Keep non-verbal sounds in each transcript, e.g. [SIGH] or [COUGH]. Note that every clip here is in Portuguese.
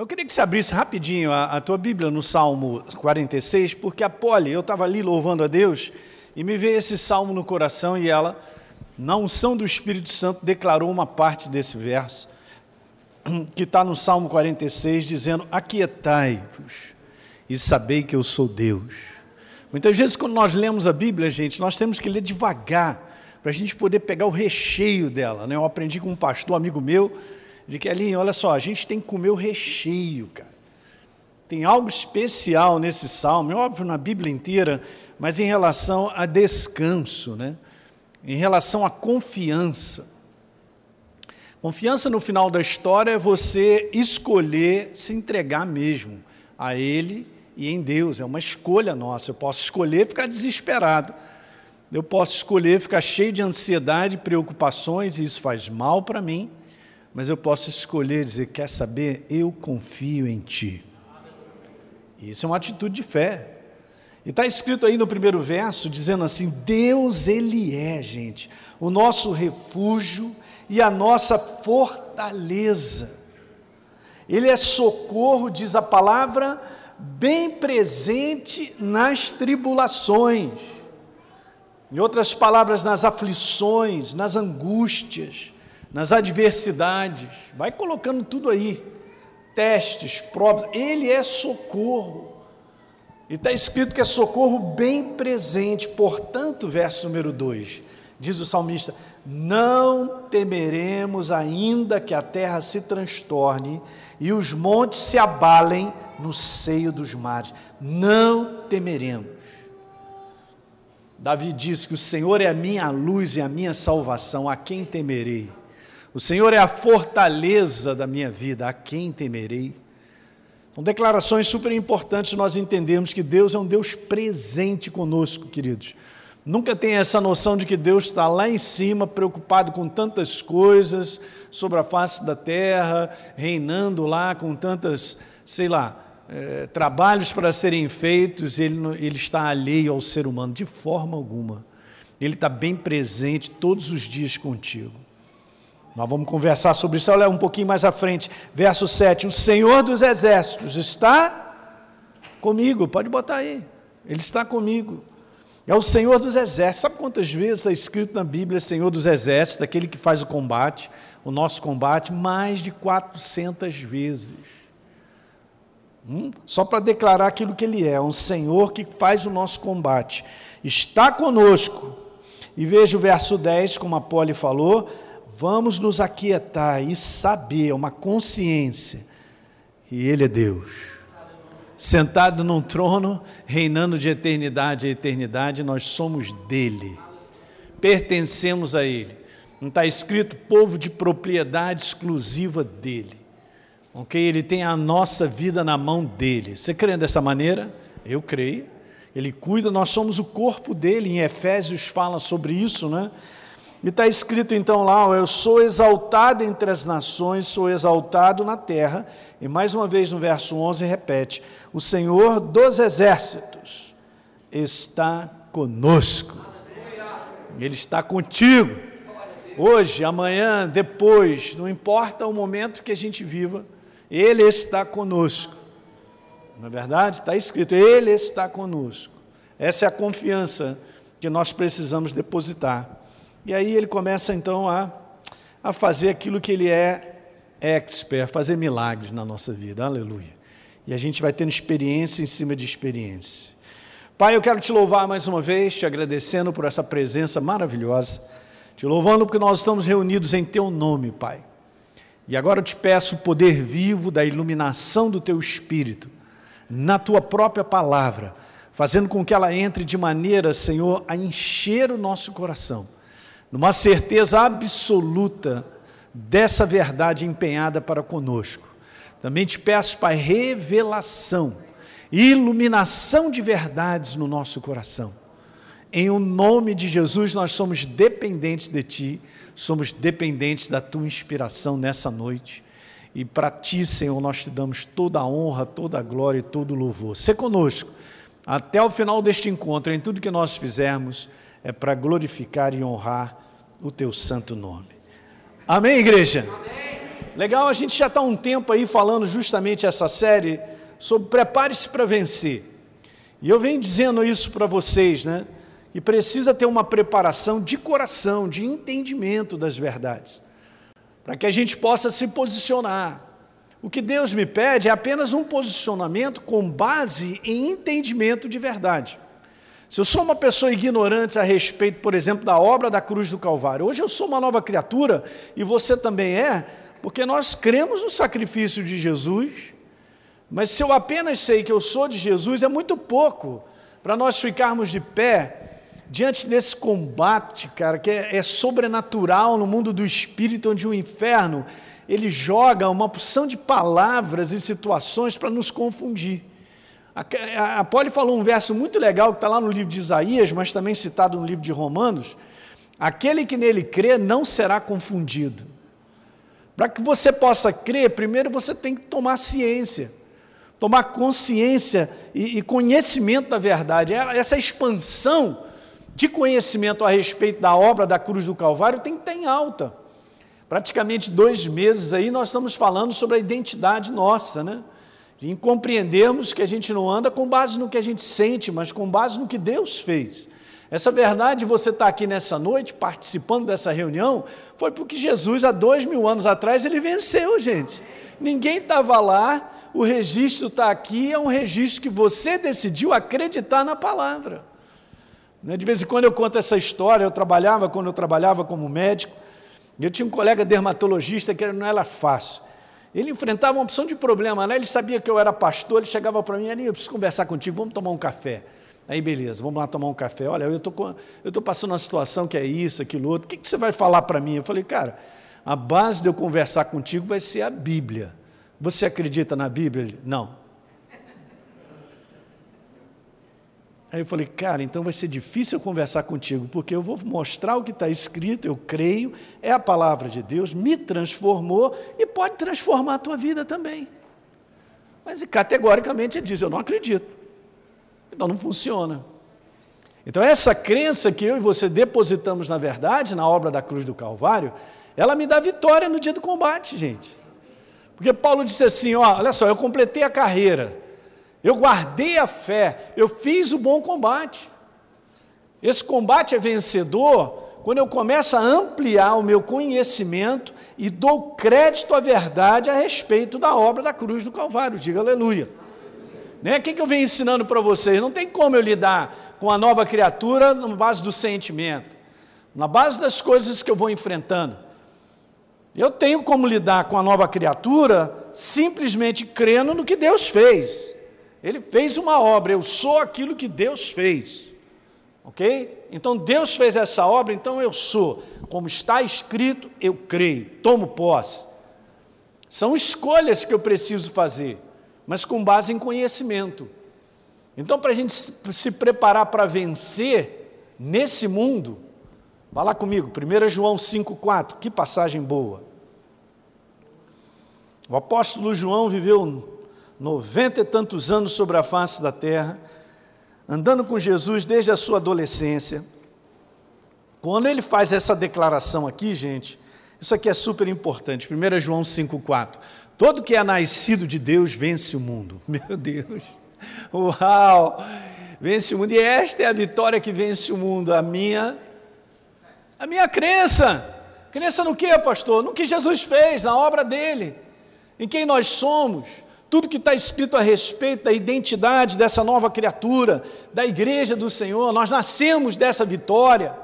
Eu queria que você abrisse rapidinho a, a tua Bíblia no Salmo 46, porque a Polly, eu estava ali louvando a Deus e me veio esse salmo no coração e ela, na unção do Espírito Santo, declarou uma parte desse verso, que está no Salmo 46, dizendo: Aquietai-vos e sabei que eu sou Deus. Muitas vezes, quando nós lemos a Bíblia, gente, nós temos que ler devagar, para a gente poder pegar o recheio dela. Né? Eu aprendi com um pastor amigo meu de que ali, olha só, a gente tem que comer o recheio, cara. Tem algo especial nesse salmo, é óbvio na Bíblia inteira, mas em relação a descanso, né? em relação à confiança. Confiança no final da história é você escolher se entregar mesmo a Ele e em Deus, é uma escolha nossa. Eu posso escolher ficar desesperado, eu posso escolher ficar cheio de ansiedade, preocupações, e isso faz mal para mim, mas eu posso escolher dizer: quer saber? Eu confio em Ti. Isso é uma atitude de fé. E está escrito aí no primeiro verso, dizendo assim: Deus, Ele é, gente, o nosso refúgio e a nossa fortaleza. Ele é socorro, diz a palavra, bem presente nas tribulações. Em outras palavras, nas aflições, nas angústias nas adversidades, vai colocando tudo aí, testes, provas, ele é socorro. E está escrito que é socorro bem presente, portanto, verso número 2, diz o salmista: Não temeremos ainda que a terra se transtorne e os montes se abalem no seio dos mares. Não temeremos. Davi disse que o Senhor é a minha luz e a minha salvação, a quem temerei? O Senhor é a fortaleza da minha vida, a quem temerei? São declarações super importantes nós entendemos que Deus é um Deus presente conosco, queridos. Nunca tem essa noção de que Deus está lá em cima, preocupado com tantas coisas sobre a face da terra, reinando lá com tantas, sei lá, é, trabalhos para serem feitos, ele, ele está alheio ao ser humano, de forma alguma. Ele está bem presente todos os dias contigo. Nós vamos conversar sobre isso, olha um pouquinho mais à frente, verso 7. O Senhor dos Exércitos está comigo, pode botar aí, Ele está comigo. É o Senhor dos Exércitos. Sabe quantas vezes está escrito na Bíblia Senhor dos Exércitos, aquele que faz o combate, o nosso combate? Mais de 400 vezes. Hum? Só para declarar aquilo que Ele é, um Senhor que faz o nosso combate. Está conosco. E veja o verso 10, como a Poli falou Vamos nos aquietar e saber, uma consciência, que Ele é Deus. Sentado num trono, reinando de eternidade a eternidade, nós somos dele, pertencemos a Ele. Não está escrito povo de propriedade exclusiva dele. Ok? Ele tem a nossa vida na mão dele. Você crê dessa maneira? Eu creio. Ele cuida, nós somos o corpo dele. Em Efésios fala sobre isso, né? E está escrito então lá: Eu sou exaltado entre as nações, sou exaltado na terra. E mais uma vez no verso 11 repete: O Senhor dos exércitos está conosco. Ele está contigo. Hoje, amanhã, depois, não importa o momento que a gente viva, Ele está conosco. Na é verdade, está escrito: Ele está conosco. Essa é a confiança que nós precisamos depositar. E aí ele começa então a, a fazer aquilo que ele é expert, fazer milagres na nossa vida, aleluia. E a gente vai tendo experiência em cima de experiência. Pai, eu quero te louvar mais uma vez, te agradecendo por essa presença maravilhosa, te louvando porque nós estamos reunidos em Teu nome, Pai. E agora eu te peço o poder vivo da iluminação do Teu Espírito, na Tua própria palavra, fazendo com que ela entre de maneira, Senhor, a encher o nosso coração numa certeza absoluta dessa verdade empenhada para conosco. Também te peço, Pai, revelação, iluminação de verdades no nosso coração. Em o nome de Jesus, nós somos dependentes de Ti, somos dependentes da Tua inspiração nessa noite. E para Ti, Senhor, nós te damos toda a honra, toda a glória e todo o louvor. Se conosco, até o final deste encontro, em tudo que nós fizermos, é para glorificar e honrar o teu santo nome. Amém, igreja? Amém. Legal, a gente já está um tempo aí falando justamente essa série sobre prepare-se para vencer. E eu venho dizendo isso para vocês, né? E precisa ter uma preparação de coração, de entendimento das verdades, para que a gente possa se posicionar. O que Deus me pede é apenas um posicionamento com base em entendimento de verdade. Se eu sou uma pessoa ignorante a respeito, por exemplo, da obra da cruz do Calvário, hoje eu sou uma nova criatura e você também é, porque nós cremos no sacrifício de Jesus, mas se eu apenas sei que eu sou de Jesus, é muito pouco para nós ficarmos de pé diante desse combate, cara, que é, é, sobrenatural no mundo do espírito, onde o inferno ele joga uma porção de palavras e situações para nos confundir. A, a Poli falou um verso muito legal que está lá no livro de Isaías, mas também citado no livro de Romanos: aquele que nele crê não será confundido. Para que você possa crer, primeiro você tem que tomar ciência, tomar consciência e, e conhecimento da verdade. É, essa expansão de conhecimento a respeito da obra da cruz do Calvário tem que estar em alta. Praticamente dois meses aí nós estamos falando sobre a identidade nossa, né? Em compreendermos que a gente não anda com base no que a gente sente, mas com base no que Deus fez. Essa verdade, você está aqui nessa noite, participando dessa reunião, foi porque Jesus, há dois mil anos atrás, ele venceu, gente. Ninguém estava lá, o registro está aqui, é um registro que você decidiu acreditar na palavra. Né, de vez em quando eu conto essa história, eu trabalhava, quando eu trabalhava como médico, eu tinha um colega dermatologista que não era fácil. Ele enfrentava uma opção de problema, né? ele sabia que eu era pastor, ele chegava para mim ali, eu preciso conversar contigo, vamos tomar um café. Aí, beleza, vamos lá tomar um café. Olha, eu estou passando uma situação que é isso, aquilo outro, o que, que você vai falar para mim? Eu falei, cara, a base de eu conversar contigo vai ser a Bíblia. Você acredita na Bíblia? Não. Aí eu falei, cara, então vai ser difícil eu conversar contigo, porque eu vou mostrar o que está escrito, eu creio, é a palavra de Deus, me transformou e pode transformar a tua vida também. Mas categoricamente ele diz: Eu não acredito. Então não funciona. Então, essa crença que eu e você depositamos na verdade, na obra da cruz do Calvário, ela me dá vitória no dia do combate, gente. Porque Paulo disse assim: ó, olha só, eu completei a carreira, eu guardei a fé, eu fiz o bom combate. Esse combate é vencedor quando eu começo a ampliar o meu conhecimento e dou crédito à verdade a respeito da obra da cruz do Calvário. Diga aleluia. Né? O que, que eu venho ensinando para vocês? Não tem como eu lidar com a nova criatura na base do sentimento, na base das coisas que eu vou enfrentando. Eu tenho como lidar com a nova criatura simplesmente crendo no que Deus fez. Ele fez uma obra, eu sou aquilo que Deus fez. Ok? Então Deus fez essa obra, então eu sou. Como está escrito, eu creio, tomo posse. São escolhas que eu preciso fazer, mas com base em conhecimento. Então, para a gente se preparar para vencer nesse mundo, vá lá comigo, 1 João 5,4, que passagem boa. O apóstolo João viveu noventa e tantos anos sobre a face da terra, andando com Jesus desde a sua adolescência. Quando ele faz essa declaração aqui, gente, isso aqui é super importante. 1 João 5,4. Todo que é nascido de Deus vence o mundo. [LAUGHS] Meu Deus. Uau! Vence o mundo. E esta é a vitória que vence o mundo. A minha, a minha crença. Crença no que, pastor? No que Jesus fez, na obra dele. Em quem nós somos tudo que está escrito a respeito da identidade dessa nova criatura, da igreja do Senhor, nós nascemos dessa vitória,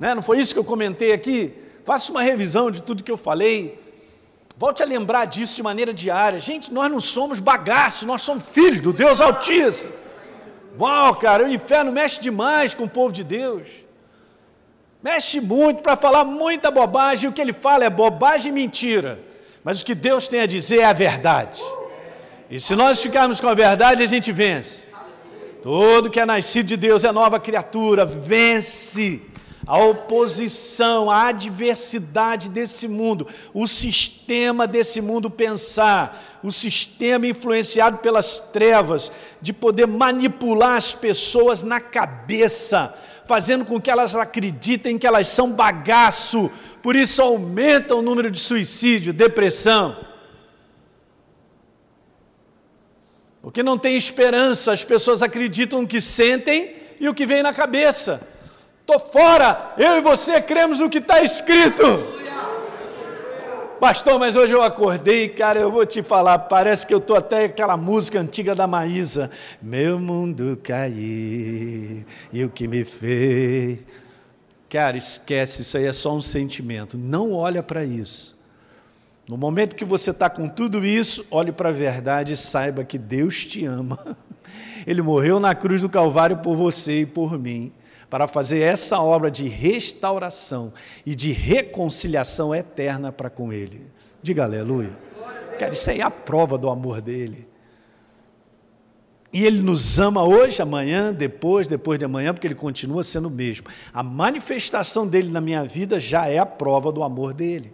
né? não foi isso que eu comentei aqui? Faça uma revisão de tudo que eu falei, volte a lembrar disso de maneira diária. Gente, nós não somos bagaço, nós somos filhos do Deus Altíssimo. Uau, cara, o inferno mexe demais com o povo de Deus. Mexe muito para falar muita bobagem, o que ele fala é bobagem e mentira. Mas o que Deus tem a dizer é a verdade. E se nós ficarmos com a verdade, a gente vence. Todo que é nascido de Deus é nova criatura, vence a oposição, a adversidade desse mundo, o sistema desse mundo pensar, o sistema influenciado pelas trevas, de poder manipular as pessoas na cabeça, fazendo com que elas acreditem que elas são bagaço, por isso aumenta o número de suicídio, depressão. Porque não tem esperança, as pessoas acreditam que sentem e o que vem na cabeça. Estou fora, eu e você cremos no que está escrito. Pastor, mas hoje eu acordei, cara, eu vou te falar, parece que eu estou até aquela música antiga da Maísa. Meu mundo caiu e o que me fez. Cara, esquece, isso aí é só um sentimento. Não olha para isso. No momento que você está com tudo isso, olhe para a verdade e saiba que Deus te ama. [LAUGHS] Ele morreu na cruz do Calvário por você e por mim para fazer essa obra de restauração e de reconciliação eterna para com Ele. Diga aleluia. Cara, isso aí é a prova do amor dele. E Ele nos ama hoje, amanhã, depois, depois de amanhã, porque Ele continua sendo o mesmo. A manifestação dele na minha vida já é a prova do amor dele.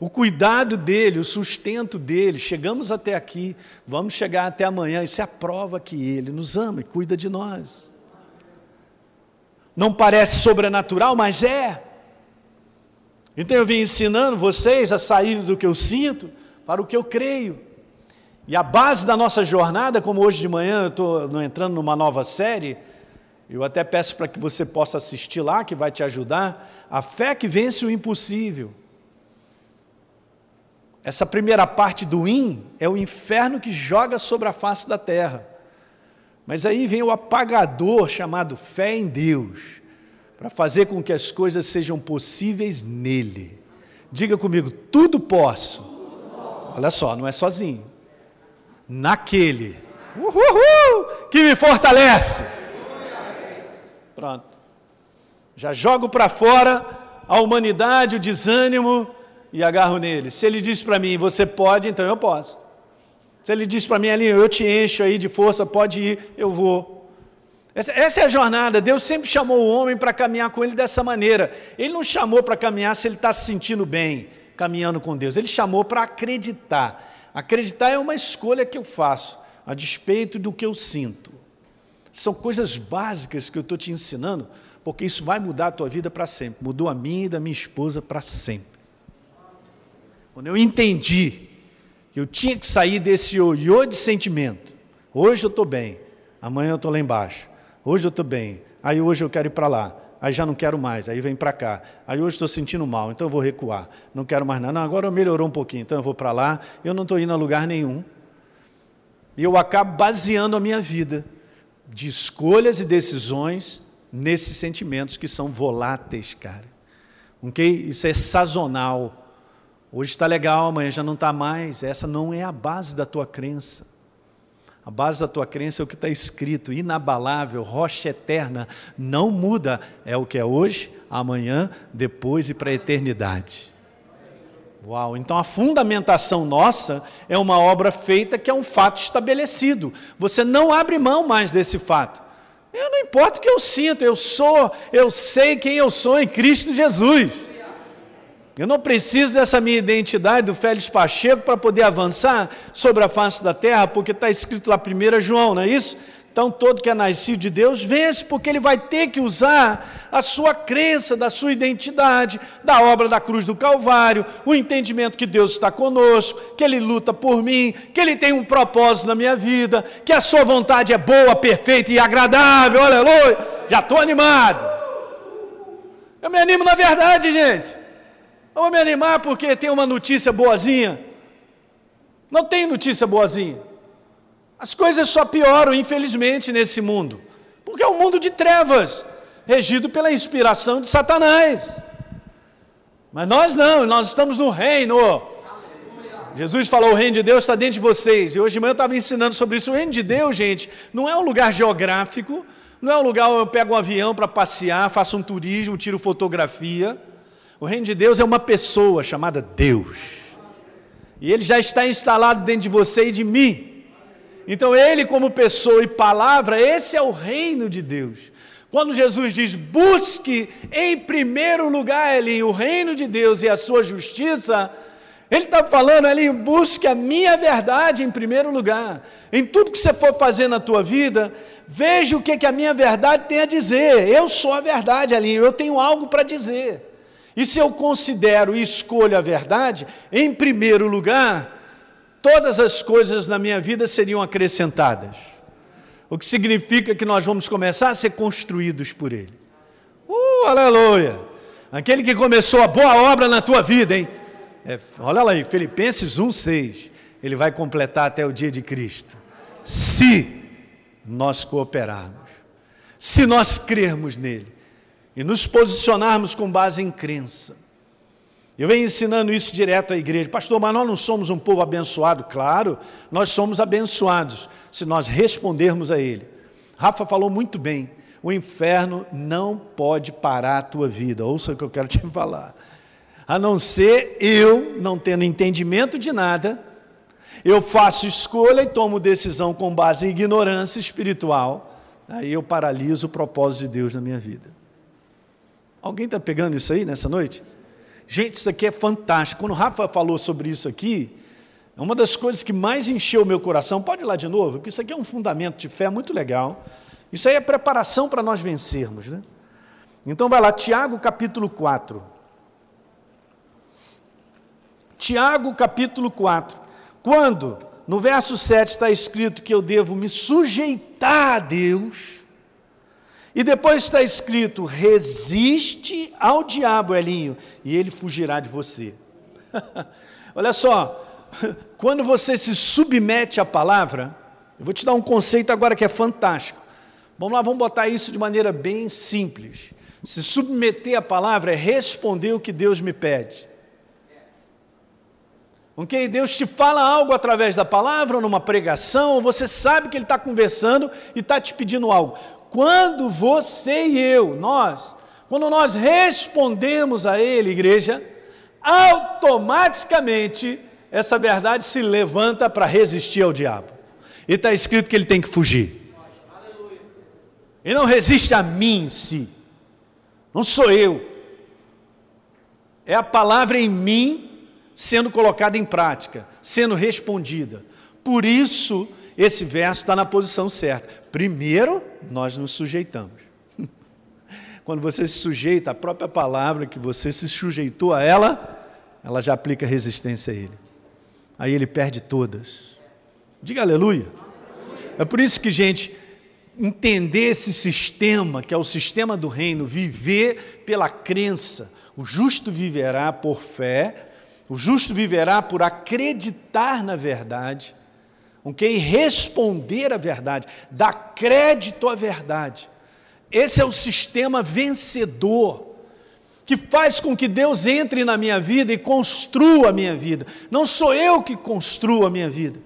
O cuidado dele, o sustento dele, chegamos até aqui, vamos chegar até amanhã, isso é a prova que ele nos ama e cuida de nós. Não parece sobrenatural, mas é. Então eu vim ensinando vocês a sair do que eu sinto para o que eu creio. E a base da nossa jornada, como hoje de manhã eu estou entrando numa nova série, eu até peço para que você possa assistir lá, que vai te ajudar. A fé que vence o impossível. Essa primeira parte do in é o inferno que joga sobre a face da terra. Mas aí vem o apagador chamado fé em Deus, para fazer com que as coisas sejam possíveis nele. Diga comigo, tudo posso. Olha só, não é sozinho. Naquele uhul, que me fortalece. Pronto. Já jogo para fora a humanidade, o desânimo e agarro nele. Se ele diz para mim, você pode, então eu posso. Se ele diz para mim ali, eu te encho aí de força, pode ir, eu vou. Essa, essa é a jornada. Deus sempre chamou o homem para caminhar com ele dessa maneira. Ele não chamou para caminhar se ele está se sentindo bem caminhando com Deus. Ele chamou para acreditar. Acreditar é uma escolha que eu faço, a despeito do que eu sinto. São coisas básicas que eu estou te ensinando, porque isso vai mudar a tua vida para sempre. Mudou a minha e da minha esposa para sempre. Quando eu entendi eu tinha que sair desse ioiô de sentimento. Hoje eu estou bem, amanhã eu estou lá embaixo. Hoje eu estou bem, aí hoje eu quero ir para lá. Aí já não quero mais, aí vem para cá. Aí hoje estou sentindo mal, então eu vou recuar. Não quero mais nada. Não, agora melhorou um pouquinho, então eu vou para lá. Eu não estou indo a lugar nenhum. E eu acabo baseando a minha vida de escolhas e decisões nesses sentimentos que são voláteis, cara. Ok? Isso é sazonal. Hoje está legal, amanhã já não está mais. Essa não é a base da tua crença. A base da tua crença é o que está escrito, inabalável, rocha eterna, não muda. É o que é hoje, amanhã, depois e para a eternidade. Uau, então a fundamentação nossa é uma obra feita que é um fato estabelecido. Você não abre mão mais desse fato. Eu não importa o que eu sinto, eu sou, eu sei quem eu sou em Cristo Jesus. Eu não preciso dessa minha identidade do Félix Pacheco para poder avançar sobre a face da terra, porque está escrito lá 1 João, não é isso? Então, todo que é nascido de Deus vence, porque ele vai ter que usar a sua crença, da sua identidade, da obra da cruz do Calvário, o entendimento que Deus está conosco, que Ele luta por mim, que Ele tem um propósito na minha vida, que a Sua vontade é boa, perfeita e agradável, aleluia. Já estou animado. Eu me animo na verdade, gente. Eu vou me animar porque tem uma notícia boazinha. Não tem notícia boazinha. As coisas só pioram, infelizmente, nesse mundo. Porque é um mundo de trevas, regido pela inspiração de Satanás. Mas nós não, nós estamos no reino. Jesus falou: o reino de Deus está dentro de vocês. E hoje de manhã eu estava ensinando sobre isso. O reino de Deus, gente, não é um lugar geográfico, não é um lugar onde eu pego um avião para passear, faço um turismo, tiro fotografia. O reino de Deus é uma pessoa chamada Deus. E ele já está instalado dentro de você e de mim. Então, ele, como pessoa e palavra, esse é o reino de Deus. Quando Jesus diz: busque em primeiro lugar, Elinho, o reino de Deus e a sua justiça, Ele está falando ali, busque a minha verdade em primeiro lugar. Em tudo que você for fazer na tua vida, veja o que, que a minha verdade tem a dizer. Eu sou a verdade ali, eu tenho algo para dizer. E se eu considero e escolho a verdade, em primeiro lugar, todas as coisas na minha vida seriam acrescentadas. O que significa que nós vamos começar a ser construídos por Ele. Uh, aleluia! Aquele que começou a boa obra na tua vida, hein? É, olha lá aí, Filipenses 1,6. Ele vai completar até o dia de Cristo. Se nós cooperarmos, se nós crermos nele e nos posicionarmos com base em crença. Eu venho ensinando isso direto à igreja. Pastor, mas nós não somos um povo abençoado? Claro, nós somos abençoados se nós respondermos a Ele. Rafa falou muito bem. O inferno não pode parar a tua vida. Ouça o que eu quero te [LAUGHS] falar a não ser eu, não tendo entendimento de nada, eu faço escolha e tomo decisão com base em ignorância espiritual, aí eu paraliso o propósito de Deus na minha vida. Alguém está pegando isso aí nessa noite? Gente, isso aqui é fantástico. Quando o Rafa falou sobre isso aqui, é uma das coisas que mais encheu o meu coração. Pode ir lá de novo, porque isso aqui é um fundamento de fé muito legal. Isso aí é preparação para nós vencermos. Né? Então vai lá, Tiago capítulo 4. Tiago capítulo 4. Quando no verso 7 está escrito que eu devo me sujeitar a Deus, e depois está escrito: resiste ao diabo, Elinho, e ele fugirá de você. [LAUGHS] Olha só, [LAUGHS] quando você se submete à palavra, eu vou te dar um conceito agora que é fantástico. Vamos lá, vamos botar isso de maneira bem simples. Se submeter à palavra é responder o que Deus me pede. Ok? Deus te fala algo através da palavra, ou numa pregação, ou você sabe que Ele está conversando e está te pedindo algo. Quando você e eu, nós, quando nós respondemos a Ele, igreja, automaticamente essa verdade se levanta para resistir ao diabo. E está escrito que ele tem que fugir. Ele não resiste a mim em si. Não sou eu. É a palavra em mim sendo colocada em prática, sendo respondida. Por isso, esse verso está na posição certa. Primeiro, nós nos sujeitamos. [LAUGHS] Quando você se sujeita à própria palavra que você se sujeitou a ela, ela já aplica resistência a ele. Aí ele perde todas. Diga aleluia. É por isso que, gente, entender esse sistema, que é o sistema do reino, viver pela crença, o justo viverá por fé, o justo viverá por acreditar na verdade, ok? Responder à verdade, dar crédito à verdade. Esse é o sistema vencedor que faz com que Deus entre na minha vida e construa a minha vida. Não sou eu que construo a minha vida,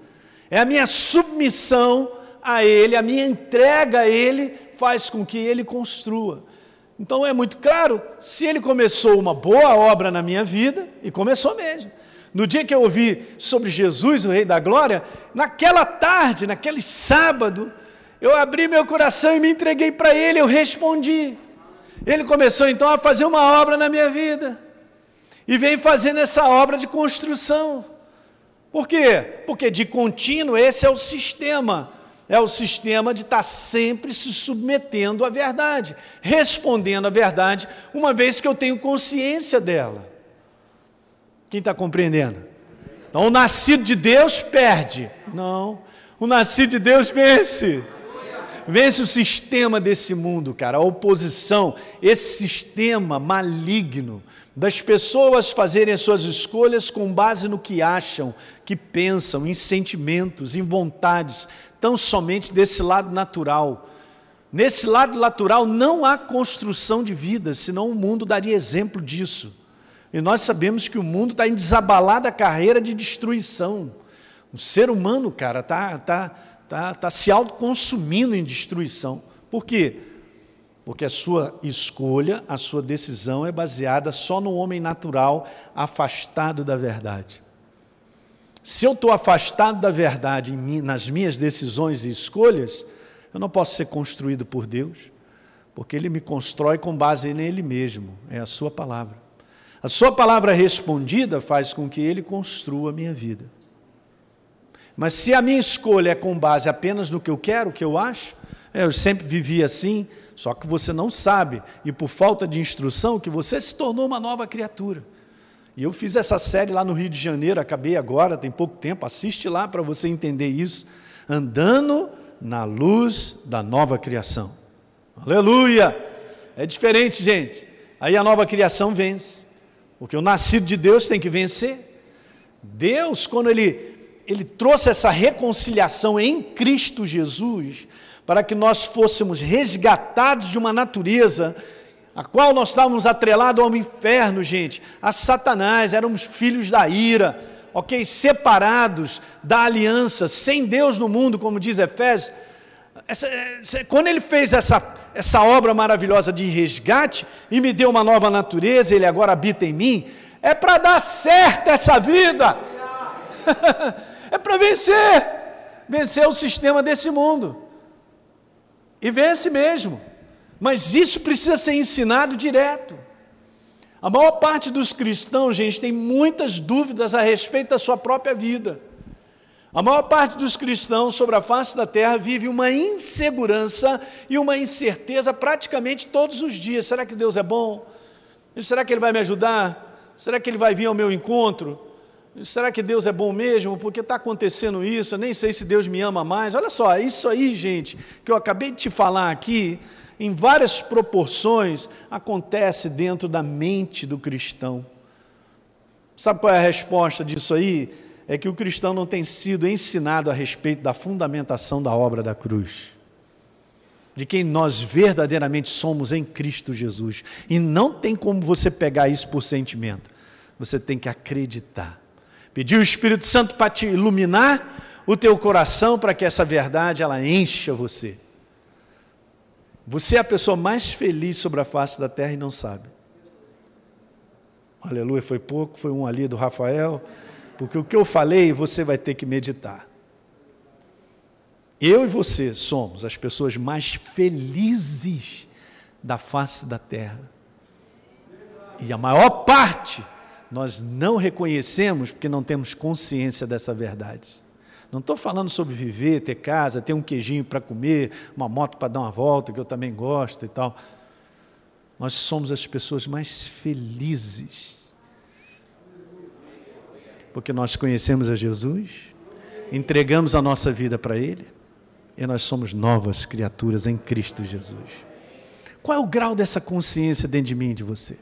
é a minha submissão a Ele, a minha entrega a Ele faz com que Ele construa. Então é muito claro, se ele começou uma boa obra na minha vida, e começou mesmo. No dia que eu ouvi sobre Jesus, o Rei da Glória, naquela tarde, naquele sábado, eu abri meu coração e me entreguei para Ele, eu respondi. Ele começou então a fazer uma obra na minha vida, e vem fazendo essa obra de construção. Por quê? Porque de contínuo esse é o sistema é o sistema de estar sempre se submetendo à verdade, respondendo à verdade, uma vez que eu tenho consciência dela. Quem está compreendendo? Então, o nascido de Deus perde. Não. O nascido de Deus vence. Vence o sistema desse mundo, cara, a oposição, esse sistema maligno das pessoas fazerem as suas escolhas com base no que acham, que pensam, em sentimentos, em vontades, tão somente desse lado natural. Nesse lado natural não há construção de vida, senão o mundo daria exemplo disso. E nós sabemos que o mundo está em desabalada carreira de destruição. O ser humano, cara, está tá, tá, tá se autoconsumindo em destruição. Por quê? Porque a sua escolha, a sua decisão é baseada só no homem natural afastado da verdade. Se eu estou afastado da verdade nas minhas decisões e escolhas, eu não posso ser construído por Deus, porque Ele me constrói com base nele mesmo, é a Sua palavra. A sua palavra respondida faz com que ele construa a minha vida. Mas se a minha escolha é com base apenas no que eu quero, o que eu acho, é, eu sempre vivi assim, só que você não sabe, e por falta de instrução, que você se tornou uma nova criatura. E eu fiz essa série lá no Rio de Janeiro, acabei agora, tem pouco tempo, assiste lá para você entender isso. Andando na luz da nova criação. Aleluia! É diferente, gente. Aí a nova criação vence. Porque o nascido de Deus tem que vencer. Deus, quando ele, ele trouxe essa reconciliação em Cristo Jesus, para que nós fôssemos resgatados de uma natureza a qual nós estávamos atrelados ao inferno, gente, a Satanás, éramos filhos da ira, ok? Separados da aliança, sem Deus no mundo, como diz Efésios. Essa, essa, quando ele fez essa, essa obra maravilhosa de resgate e me deu uma nova natureza, ele agora habita em mim, é para dar certo essa vida, [LAUGHS] é para vencer, vencer o sistema desse mundo, e vence mesmo. Mas isso precisa ser ensinado direto. A maior parte dos cristãos, gente, tem muitas dúvidas a respeito da sua própria vida. A maior parte dos cristãos sobre a face da terra vive uma insegurança e uma incerteza praticamente todos os dias. Será que Deus é bom? Será que Ele vai me ajudar? Será que Ele vai vir ao meu encontro? Será que Deus é bom mesmo? Porque está acontecendo isso, eu nem sei se Deus me ama mais. Olha só, isso aí, gente, que eu acabei de te falar aqui, em várias proporções, acontece dentro da mente do cristão. Sabe qual é a resposta disso aí? É que o cristão não tem sido ensinado a respeito da fundamentação da obra da cruz, de quem nós verdadeiramente somos em Cristo Jesus. E não tem como você pegar isso por sentimento, você tem que acreditar. Pedir o Espírito Santo para te iluminar o teu coração para que essa verdade ela encha você. Você é a pessoa mais feliz sobre a face da terra e não sabe. Aleluia, foi pouco, foi um ali do Rafael, porque o que eu falei você vai ter que meditar. Eu e você somos as pessoas mais felizes da face da terra. E a maior parte nós não reconhecemos porque não temos consciência dessa verdade. Não estou falando sobre viver, ter casa, ter um queijinho para comer, uma moto para dar uma volta, que eu também gosto e tal. Nós somos as pessoas mais felizes. Porque nós conhecemos a Jesus, entregamos a nossa vida para Ele e nós somos novas criaturas em Cristo Jesus. Qual é o grau dessa consciência dentro de mim e de você?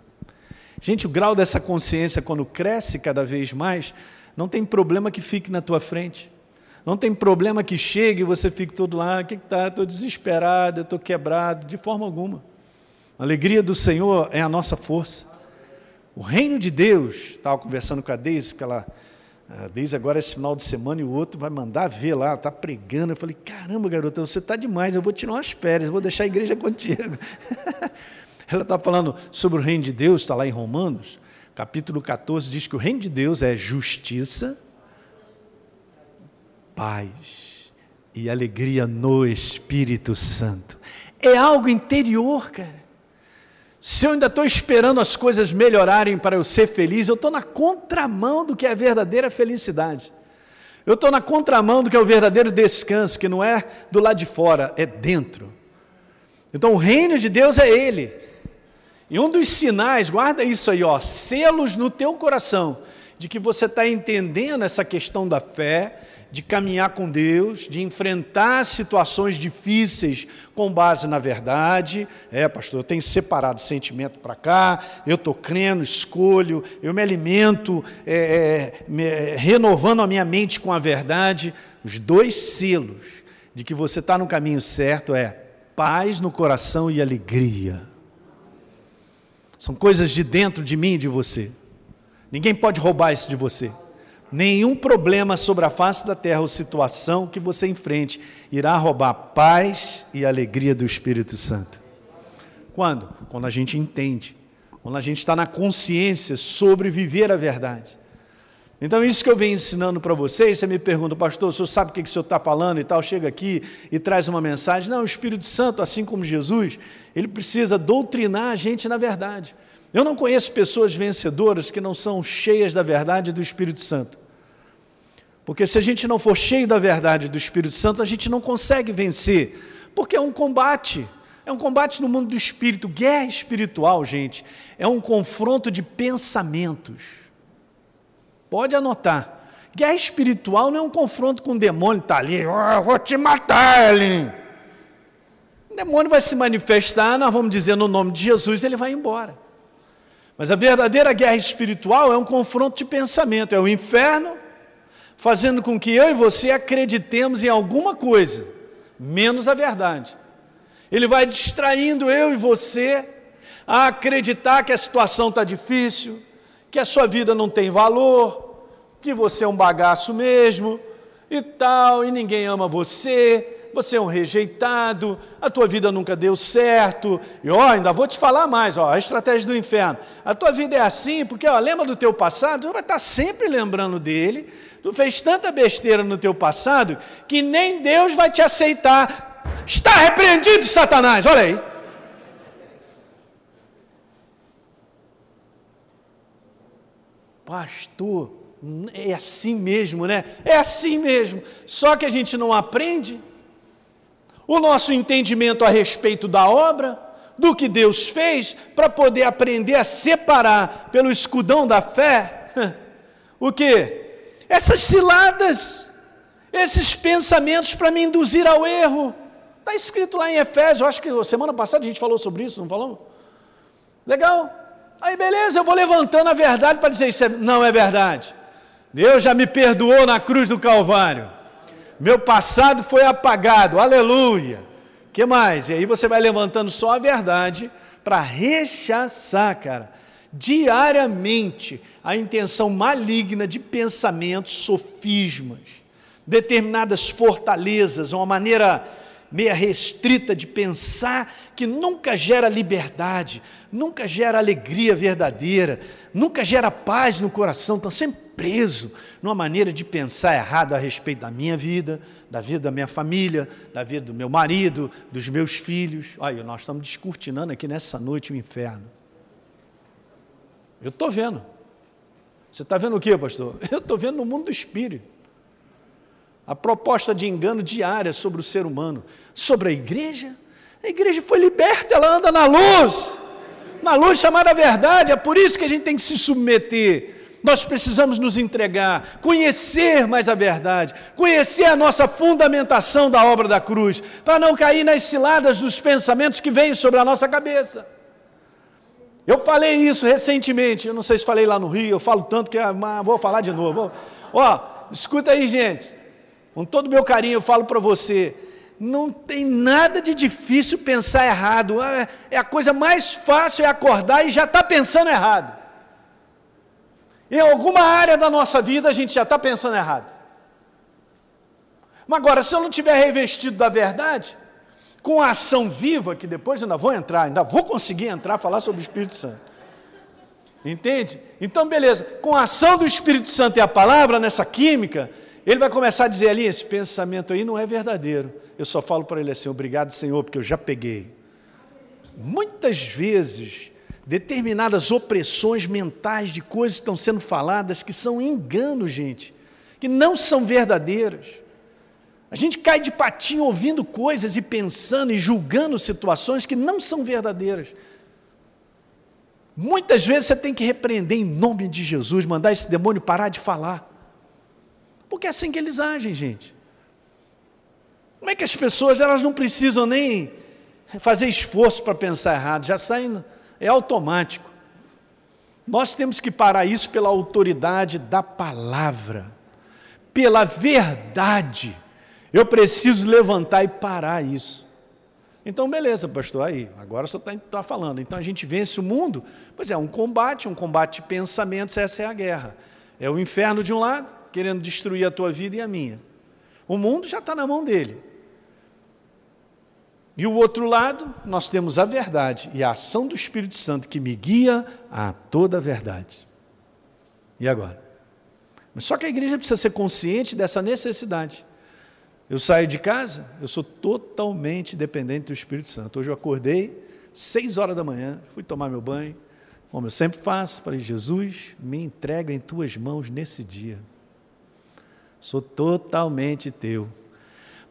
Gente, o grau dessa consciência, quando cresce cada vez mais, não tem problema que fique na tua frente. Não tem problema que chegue e você fique todo lá, o que está? Estou desesperado, estou quebrado, de forma alguma. A alegria do Senhor é a nossa força. O reino de Deus, estava conversando com a Deise, porque ela, a Deise agora esse final de semana e o outro vai mandar ver lá, está pregando. Eu falei, caramba, garota, você está demais, eu vou tirar umas férias, vou deixar a igreja [LAUGHS] contigo. [LAUGHS] ela está falando sobre o reino de Deus, está lá em Romanos, capítulo 14, diz que o reino de Deus é justiça, paz e alegria no Espírito Santo. É algo interior, cara. Se eu ainda estou esperando as coisas melhorarem para eu ser feliz, eu estou na contramão do que é a verdadeira felicidade. Eu estou na contramão do que é o verdadeiro descanso, que não é do lado de fora, é dentro. Então o reino de Deus é Ele. E um dos sinais, guarda isso aí, ó, selos no teu coração, de que você está entendendo essa questão da fé, de caminhar com Deus, de enfrentar situações difíceis com base na verdade. É, pastor, eu tenho separado sentimento para cá, eu estou crendo, escolho, eu me alimento, é, é, me, é, renovando a minha mente com a verdade. Os dois selos de que você está no caminho certo é paz no coração e alegria. São coisas de dentro de mim e de você. Ninguém pode roubar isso de você. Nenhum problema sobre a face da terra ou situação que você enfrente irá roubar paz e alegria do Espírito Santo. Quando? Quando a gente entende, quando a gente está na consciência sobre viver a verdade. Então, isso que eu venho ensinando para vocês, você me pergunta, pastor, o senhor sabe o que, que o senhor está falando e tal, chega aqui e traz uma mensagem. Não, o Espírito Santo, assim como Jesus, ele precisa doutrinar a gente na verdade. Eu não conheço pessoas vencedoras que não são cheias da verdade do Espírito Santo. Porque se a gente não for cheio da verdade do Espírito Santo, a gente não consegue vencer. Porque é um combate. É um combate no mundo do espírito. Guerra espiritual, gente, é um confronto de pensamentos. Pode anotar. Guerra espiritual não é um confronto com o demônio está ali, oh, vou te matar, Elin. O demônio vai se manifestar, nós vamos dizer no nome de Jesus, ele vai embora. Mas a verdadeira guerra espiritual é um confronto de pensamento, é o inferno fazendo com que eu e você acreditemos em alguma coisa, menos a verdade. Ele vai distraindo eu e você a acreditar que a situação está difícil, que a sua vida não tem valor, que você é um bagaço mesmo e tal, e ninguém ama você, você é um rejeitado, a tua vida nunca deu certo. E ó, ainda vou te falar mais, ó, a estratégia do inferno. A tua vida é assim, porque ó, lembra do teu passado, tu vai estar sempre lembrando dele. Tu fez tanta besteira no teu passado que nem Deus vai te aceitar. Está repreendido, Satanás. Olha aí. Pastor, é assim mesmo, né? É assim mesmo. Só que a gente não aprende o nosso entendimento a respeito da obra, do que Deus fez, para poder aprender a separar pelo escudão da fé [LAUGHS] o que? Essas ciladas, esses pensamentos para me induzir ao erro. Está escrito lá em Efésios, acho que semana passada a gente falou sobre isso, não falou? Legal. Aí beleza, eu vou levantando a verdade para dizer isso é, não é verdade. Deus já me perdoou na cruz do Calvário. Meu passado foi apagado, aleluia. que mais? E aí você vai levantando só a verdade para rechaçar, cara, diariamente a intenção maligna de pensamentos, sofismas, determinadas fortalezas, uma maneira meia restrita de pensar que nunca gera liberdade, nunca gera alegria verdadeira, nunca gera paz no coração, está sempre preso numa maneira de pensar errado a respeito da minha vida, da vida da minha família, da vida do meu marido, dos meus filhos. Olha, nós estamos descortinando aqui nessa noite o inferno. Eu estou vendo. Você está vendo o que, pastor? [LAUGHS] Eu estou vendo no mundo do espírito. A proposta de engano diária sobre o ser humano, sobre a igreja. A igreja foi liberta, ela anda na luz, na luz chamada verdade. É por isso que a gente tem que se submeter nós precisamos nos entregar, conhecer mais a verdade, conhecer a nossa fundamentação da obra da cruz, para não cair nas ciladas dos pensamentos que vêm sobre a nossa cabeça. Eu falei isso recentemente, eu não sei se falei lá no Rio, eu falo tanto que ah, vou falar de novo. Ó, escuta aí, gente, com todo o meu carinho eu falo para você, não tem nada de difícil pensar errado, é, é a coisa mais fácil é acordar e já está pensando errado. Em alguma área da nossa vida a gente já está pensando errado. Mas agora, se eu não tiver revestido da verdade, com a ação viva, que depois ainda vou entrar, ainda vou conseguir entrar falar sobre o Espírito Santo. Entende? Então, beleza, com a ação do Espírito Santo e a palavra nessa química, ele vai começar a dizer ali: esse pensamento aí não é verdadeiro. Eu só falo para ele assim: obrigado, Senhor, porque eu já peguei. Muitas vezes determinadas opressões mentais de coisas que estão sendo faladas que são enganos, gente, que não são verdadeiras. A gente cai de patinho ouvindo coisas e pensando e julgando situações que não são verdadeiras. Muitas vezes você tem que repreender em nome de Jesus, mandar esse demônio parar de falar. Porque é assim que eles agem, gente. Como é que as pessoas, elas não precisam nem fazer esforço para pensar errado, já saem é automático. Nós temos que parar isso pela autoridade da palavra, pela verdade. Eu preciso levantar e parar isso. Então, beleza, pastor, aí, agora você está tá falando. Então a gente vence o mundo? Pois é, um combate, um combate de pensamentos, essa é a guerra. É o inferno de um lado, querendo destruir a tua vida e a minha. O mundo já está na mão dele. E o outro lado, nós temos a verdade e a ação do Espírito Santo que me guia a toda a verdade. E agora? Só que a igreja precisa ser consciente dessa necessidade. Eu saio de casa, eu sou totalmente dependente do Espírito Santo. Hoje eu acordei, seis horas da manhã, fui tomar meu banho, como eu sempre faço, falei: Jesus, me entrego em tuas mãos nesse dia. Sou totalmente teu.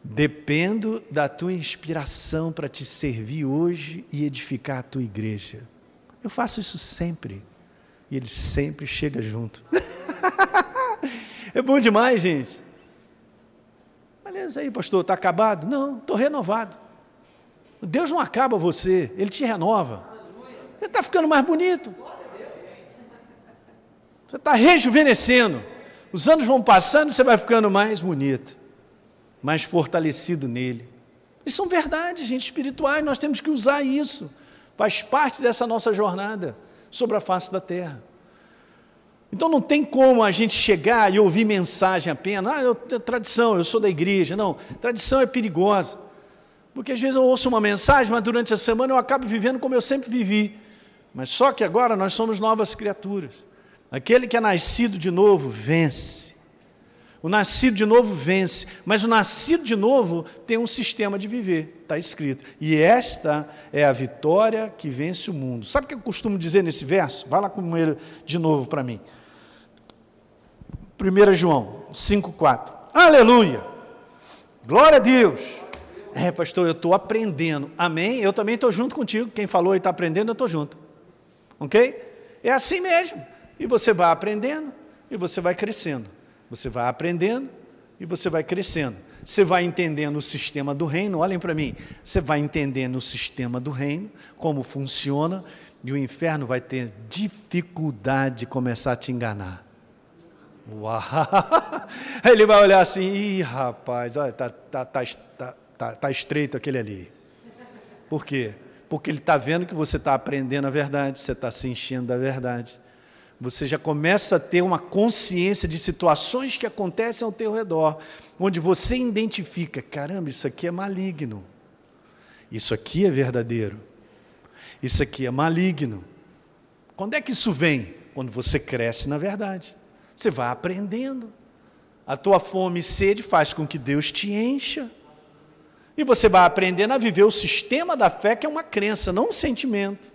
Dependo da tua inspiração para te servir hoje e edificar a tua igreja. Eu faço isso sempre. E ele sempre chega junto. [LAUGHS] é bom demais, gente. Beleza aí, pastor, está acabado? Não, estou renovado. Deus não acaba você, Ele te renova. Você está ficando mais bonito. Você está rejuvenescendo. Os anos vão passando e você vai ficando mais bonito, mais fortalecido nele. Isso são verdades, gente, espirituais, nós temos que usar isso. Faz parte dessa nossa jornada sobre a face da terra. Então não tem como a gente chegar e ouvir mensagem apenas, ah, eu, tradição, eu sou da igreja. Não, tradição é perigosa. Porque às vezes eu ouço uma mensagem, mas durante a semana eu acabo vivendo como eu sempre vivi. Mas só que agora nós somos novas criaturas. Aquele que é nascido de novo vence. O nascido de novo vence, mas o nascido de novo tem um sistema de viver, está escrito. E esta é a vitória que vence o mundo. Sabe o que eu costumo dizer nesse verso? Vai lá com ele de novo para mim. 1 João 5,4. Aleluia! Glória a Deus! É, pastor, eu estou aprendendo. Amém? Eu também estou junto contigo. Quem falou e está aprendendo, eu estou junto. Ok? É assim mesmo. E você vai aprendendo e você vai crescendo. Você vai aprendendo e você vai crescendo. Você vai entendendo o sistema do reino, olhem para mim. Você vai entendendo o sistema do reino, como funciona, e o inferno vai ter dificuldade de começar a te enganar. Uau! [LAUGHS] Ele vai olhar assim, ih, rapaz, olha, tá, tá, tá, tá, tá, tá estreito aquele ali. Por quê? Porque ele está vendo que você está aprendendo a verdade, você está se enchendo da verdade você já começa a ter uma consciência de situações que acontecem ao teu redor, onde você identifica, caramba, isso aqui é maligno. Isso aqui é verdadeiro. Isso aqui é maligno. Quando é que isso vem? Quando você cresce na verdade. Você vai aprendendo. A tua fome e sede faz com que Deus te encha. E você vai aprendendo a viver o sistema da fé, que é uma crença, não um sentimento.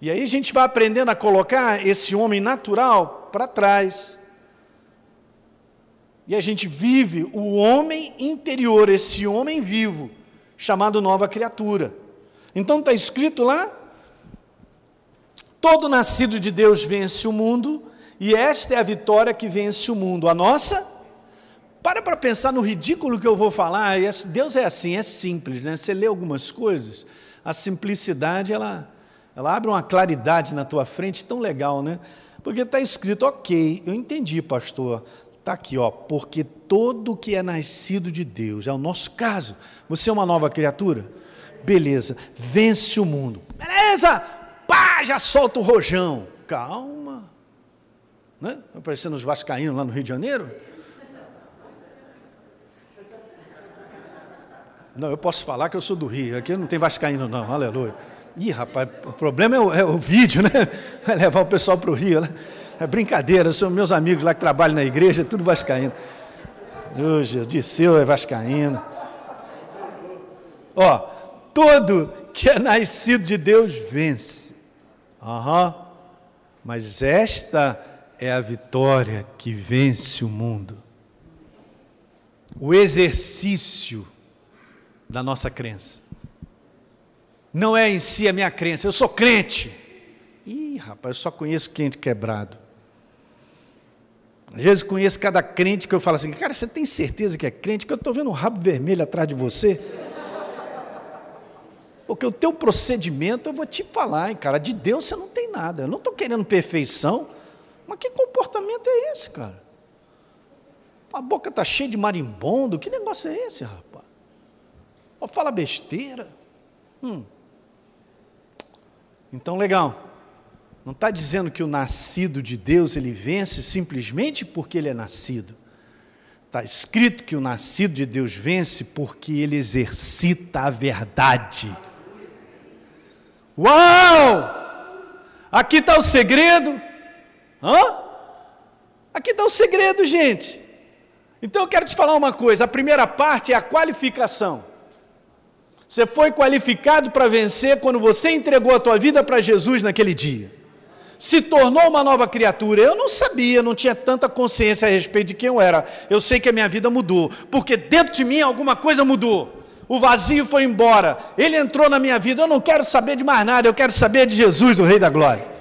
E aí a gente vai aprendendo a colocar esse homem natural para trás. E a gente vive o homem interior, esse homem vivo, chamado nova criatura. Então está escrito lá: todo nascido de Deus vence o mundo, e esta é a vitória que vence o mundo. A nossa? Para para pensar no ridículo que eu vou falar. Deus é assim, é simples, né? Você lê algumas coisas, a simplicidade ela ela abre uma claridade na tua frente tão legal, né? Porque está escrito, ok, eu entendi, pastor. Está aqui, ó, porque todo que é nascido de Deus, é o nosso caso. Você é uma nova criatura? Beleza, vence o mundo. Beleza, pá, já solta o rojão. Calma. Né? Aparecendo os vascaínos lá no Rio de Janeiro. Não, eu posso falar que eu sou do Rio, aqui não tem vascaíno não, aleluia. Ih, rapaz, o problema é o, é o vídeo, né? [LAUGHS] Vai levar o pessoal para o Rio, né? É brincadeira, são meus amigos lá que trabalham na igreja, tudo vascaíno. Hoje, o Disseu é vascaíno. Ó, todo que é nascido de Deus vence. Uhum. Mas esta é a vitória que vence o mundo. O exercício da nossa crença não é em si a minha crença, eu sou crente. Ih, rapaz, eu só conheço crente quebrado. Às vezes conheço cada crente que eu falo assim, cara, você tem certeza que é crente? Que eu estou vendo um rabo vermelho atrás de você. Porque o teu procedimento, eu vou te falar, hein, cara, de Deus você não tem nada. Eu não estou querendo perfeição, mas que comportamento é esse, cara? A boca está cheia de marimbondo, que negócio é esse, rapaz? fala besteira. Hum. Então, legal. Não está dizendo que o nascido de Deus ele vence simplesmente porque ele é nascido. Está escrito que o nascido de Deus vence porque ele exercita a verdade. Uau! Aqui está o segredo. Hã? Aqui está o segredo, gente. Então eu quero te falar uma coisa: a primeira parte é a qualificação. Você foi qualificado para vencer quando você entregou a tua vida para Jesus naquele dia. Se tornou uma nova criatura. Eu não sabia, não tinha tanta consciência a respeito de quem eu era. Eu sei que a minha vida mudou, porque dentro de mim alguma coisa mudou. O vazio foi embora. Ele entrou na minha vida. Eu não quero saber de mais nada, eu quero saber de Jesus, o Rei da Glória.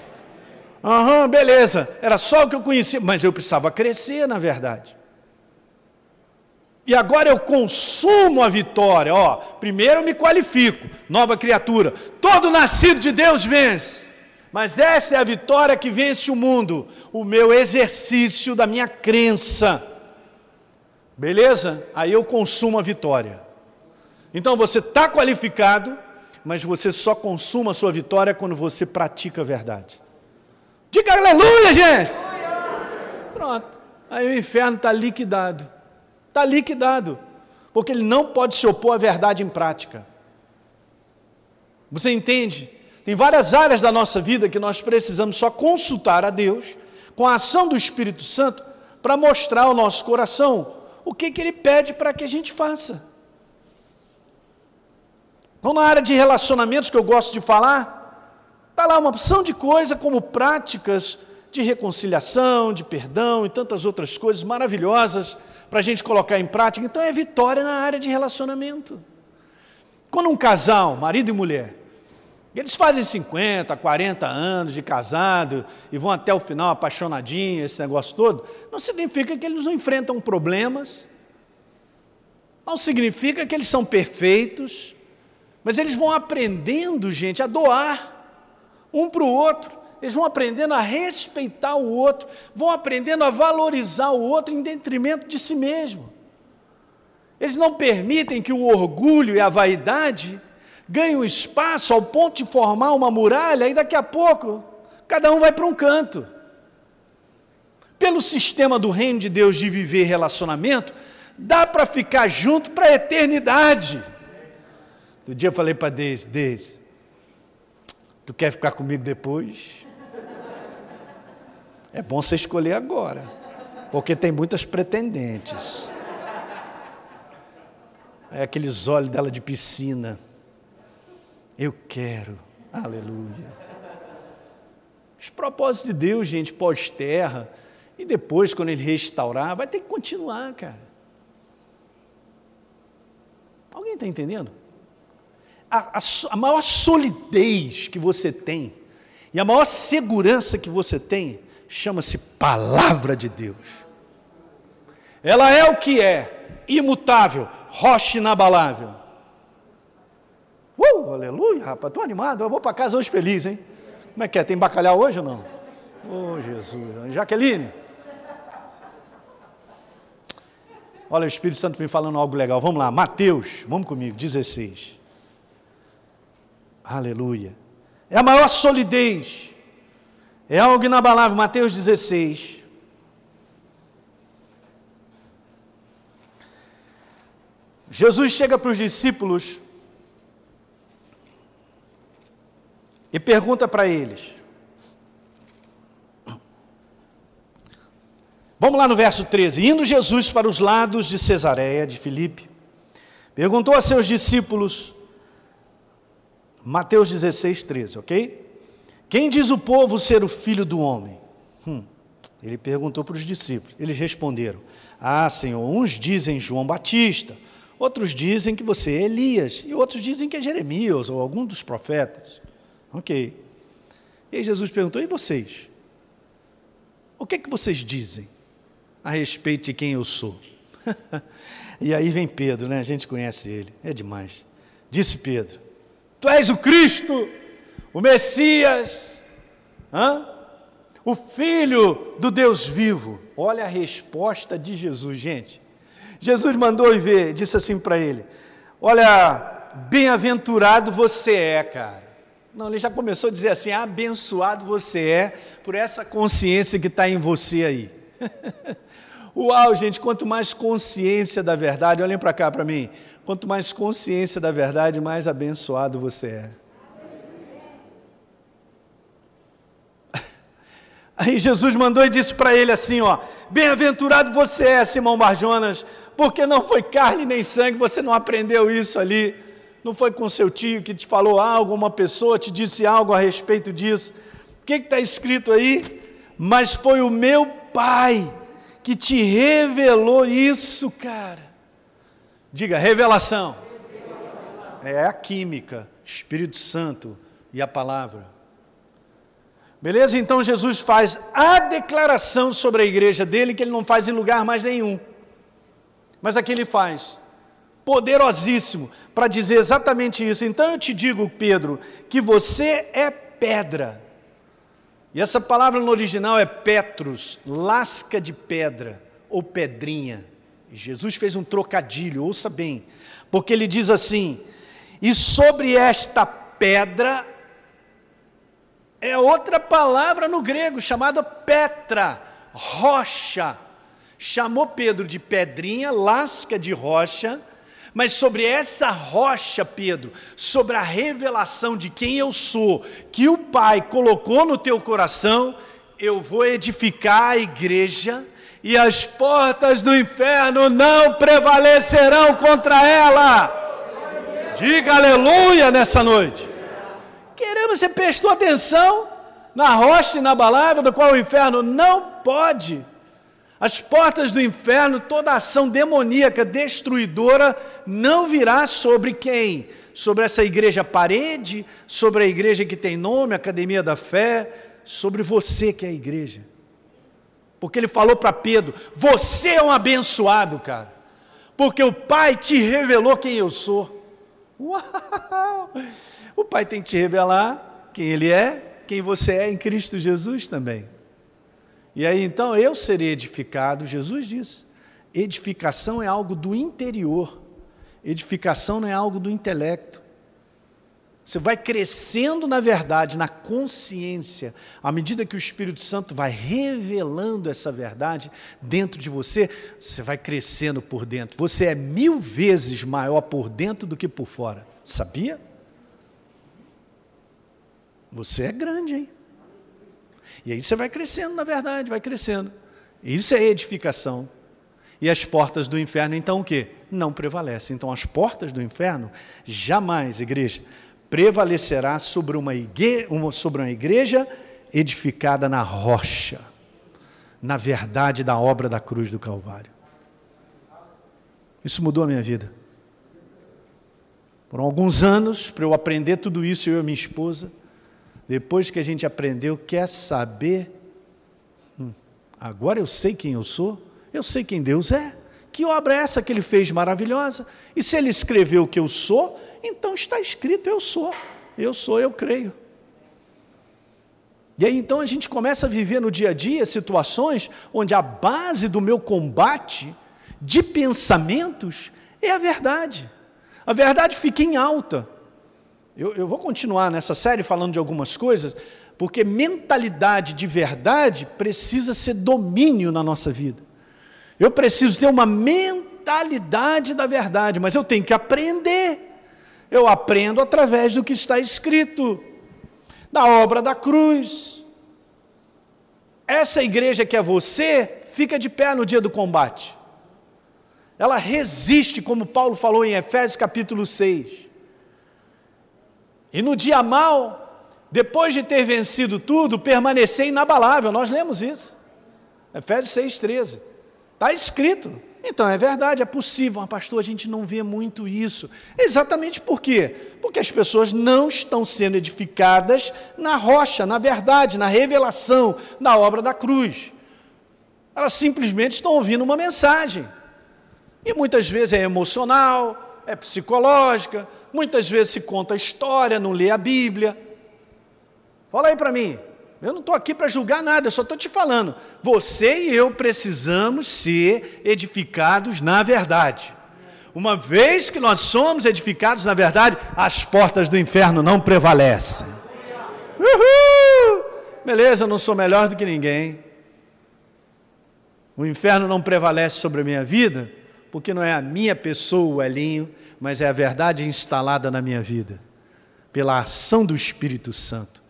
Aham, beleza. Era só o que eu conhecia, mas eu precisava crescer, na verdade. E agora eu consumo a vitória. Ó, primeiro eu me qualifico, nova criatura. Todo nascido de Deus vence. Mas essa é a vitória que vence o mundo, o meu exercício da minha crença. Beleza? Aí eu consumo a vitória. Então você está qualificado, mas você só consuma a sua vitória quando você pratica a verdade. Diga aleluia, gente! Pronto. Aí o inferno está liquidado. Está liquidado. Porque ele não pode se opor à verdade em prática. Você entende? Tem várias áreas da nossa vida que nós precisamos só consultar a Deus, com a ação do Espírito Santo, para mostrar ao nosso coração o que, que Ele pede para que a gente faça. Então, na área de relacionamentos que eu gosto de falar, está lá uma opção de coisa como práticas de reconciliação, de perdão e tantas outras coisas maravilhosas para a gente colocar em prática. Então é vitória na área de relacionamento. Quando um casal, marido e mulher, eles fazem 50, 40 anos de casado e vão até o final apaixonadinhos, esse negócio todo, não significa que eles não enfrentam problemas, não significa que eles são perfeitos, mas eles vão aprendendo, gente, a doar um para o outro, eles vão aprendendo a respeitar o outro, vão aprendendo a valorizar o outro em detrimento de si mesmo. Eles não permitem que o orgulho e a vaidade ganhem espaço ao ponto de formar uma muralha e daqui a pouco cada um vai para um canto. Pelo sistema do reino de Deus de viver relacionamento, dá para ficar junto para a eternidade. Do dia eu falei para Deise, Deise, tu quer ficar comigo depois? É bom você escolher agora, porque tem muitas pretendentes. É aqueles olhos dela de piscina. Eu quero, aleluia. Os propósitos de Deus, gente, pós-terra, e depois, quando Ele restaurar, vai ter que continuar, cara. Alguém está entendendo? A, a, a maior solidez que você tem, e a maior segurança que você tem, chama-se Palavra de Deus. Ela é o que é, imutável, rocha inabalável. Uh, aleluia, rapaz, estou animado, eu vou para casa hoje feliz, hein? Como é que é? Tem bacalhau hoje ou não? Oh, Jesus. Jaqueline. Olha o Espírito Santo me falando algo legal. Vamos lá, Mateus, vamos comigo, 16. Aleluia. É a maior solidez é algo inabalável, Mateus 16. Jesus chega para os discípulos e pergunta para eles. Vamos lá no verso 13. Indo Jesus para os lados de Cesareia de Filipe, perguntou a seus discípulos, Mateus 16, 13, ok? Quem diz o povo ser o filho do homem? Hum. Ele perguntou para os discípulos. Eles responderam: Ah, Senhor, uns dizem João Batista, outros dizem que você é Elias, e outros dizem que é Jeremias ou algum dos profetas. Ok. E aí Jesus perguntou: E vocês? O que é que vocês dizem a respeito de quem eu sou? [LAUGHS] e aí vem Pedro, né? A gente conhece ele, é demais. Disse Pedro: Tu és o Cristo o Messias, hã? o Filho do Deus vivo. Olha a resposta de Jesus, gente. Jesus mandou ver, disse assim para ele: Olha, bem-aventurado você é, cara. Não, ele já começou a dizer assim: abençoado você é por essa consciência que está em você aí. [LAUGHS] Uau, gente, quanto mais consciência da verdade, olhem para cá para mim, quanto mais consciência da verdade, mais abençoado você é. [LAUGHS] Aí Jesus mandou e disse para ele assim: ó, bem-aventurado você é, Simão Barjonas, porque não foi carne nem sangue, você não aprendeu isso ali Não foi com seu tio que te falou algo, uma pessoa te disse algo a respeito disso. O que está escrito aí? Mas foi o meu pai que te revelou isso, cara. Diga, revelação. É a química, Espírito Santo e a palavra. Beleza? Então Jesus faz a declaração sobre a igreja dele que ele não faz em lugar mais nenhum. Mas aqui ele faz. Poderosíssimo para dizer exatamente isso. Então eu te digo, Pedro, que você é pedra. E essa palavra no original é Petros, lasca de pedra ou pedrinha. Jesus fez um trocadilho, ouça bem, porque ele diz assim: e sobre esta pedra é outra palavra no grego chamada Petra, rocha. Chamou Pedro de pedrinha, lasca de rocha, mas sobre essa rocha, Pedro, sobre a revelação de quem eu sou, que o Pai colocou no teu coração, eu vou edificar a igreja e as portas do inferno não prevalecerão contra ela. Diga aleluia nessa noite. Queremos, você prestou atenção na rocha inabalável, do qual o inferno não pode. As portas do inferno, toda ação demoníaca, destruidora, não virá sobre quem? Sobre essa igreja parede, sobre a igreja que tem nome, Academia da Fé, sobre você que é a igreja. Porque ele falou para Pedro: Você é um abençoado, cara, porque o Pai te revelou quem eu sou. [LAUGHS] Uau! O Pai tem que te revelar quem Ele é, quem você é em Cristo Jesus também. E aí então eu serei edificado, Jesus disse. Edificação é algo do interior, edificação não é algo do intelecto. Você vai crescendo na verdade, na consciência, à medida que o Espírito Santo vai revelando essa verdade dentro de você, você vai crescendo por dentro. Você é mil vezes maior por dentro do que por fora. Sabia? Você é grande, hein? E aí você vai crescendo, na verdade, vai crescendo. Isso é edificação. E as portas do inferno, então o quê? Não prevalecem. Então as portas do inferno, jamais, igreja, prevalecerá sobre uma, igreja, sobre uma igreja edificada na rocha, na verdade da obra da cruz do Calvário. Isso mudou a minha vida. Por alguns anos, para eu aprender tudo isso, eu e minha esposa, depois que a gente aprendeu, quer saber? Hum, agora eu sei quem eu sou, eu sei quem Deus é. Que obra é essa que ele fez maravilhosa? E se ele escreveu que eu sou, então está escrito eu sou. Eu sou, eu creio. E aí então a gente começa a viver no dia a dia situações onde a base do meu combate de pensamentos é a verdade. A verdade fica em alta. Eu, eu vou continuar nessa série falando de algumas coisas, porque mentalidade de verdade precisa ser domínio na nossa vida. Eu preciso ter uma mentalidade da verdade, mas eu tenho que aprender. Eu aprendo através do que está escrito, da obra da cruz. Essa igreja que é você, fica de pé no dia do combate. Ela resiste, como Paulo falou em Efésios capítulo 6. E no dia mal, depois de ter vencido tudo, permanecer inabalável. Nós lemos isso. Efésios 6,13. Está escrito. Então é verdade, é possível, mas pastor, a gente não vê muito isso. Exatamente por quê? Porque as pessoas não estão sendo edificadas na rocha, na verdade, na revelação da obra da cruz. Elas simplesmente estão ouvindo uma mensagem. E muitas vezes é emocional, é psicológica, muitas vezes se conta história, não lê a Bíblia. Fala aí para mim. Eu não estou aqui para julgar nada, eu só estou te falando. Você e eu precisamos ser edificados na verdade. Uma vez que nós somos edificados na verdade, as portas do inferno não prevalecem. Uhul! Beleza, eu não sou melhor do que ninguém. O inferno não prevalece sobre a minha vida, porque não é a minha pessoa, o Elinho, mas é a verdade instalada na minha vida, pela ação do Espírito Santo,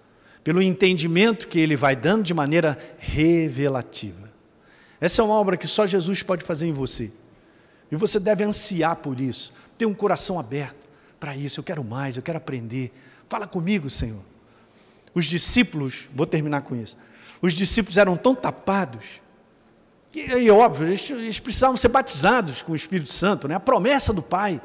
pelo entendimento que ele vai dando de maneira revelativa. Essa é uma obra que só Jesus pode fazer em você. E você deve ansiar por isso, ter um coração aberto, para isso, eu quero mais, eu quero aprender. Fala comigo, Senhor. Os discípulos, vou terminar com isso. Os discípulos eram tão tapados, e, e óbvio, eles, eles precisavam ser batizados com o Espírito Santo, né? a promessa do Pai.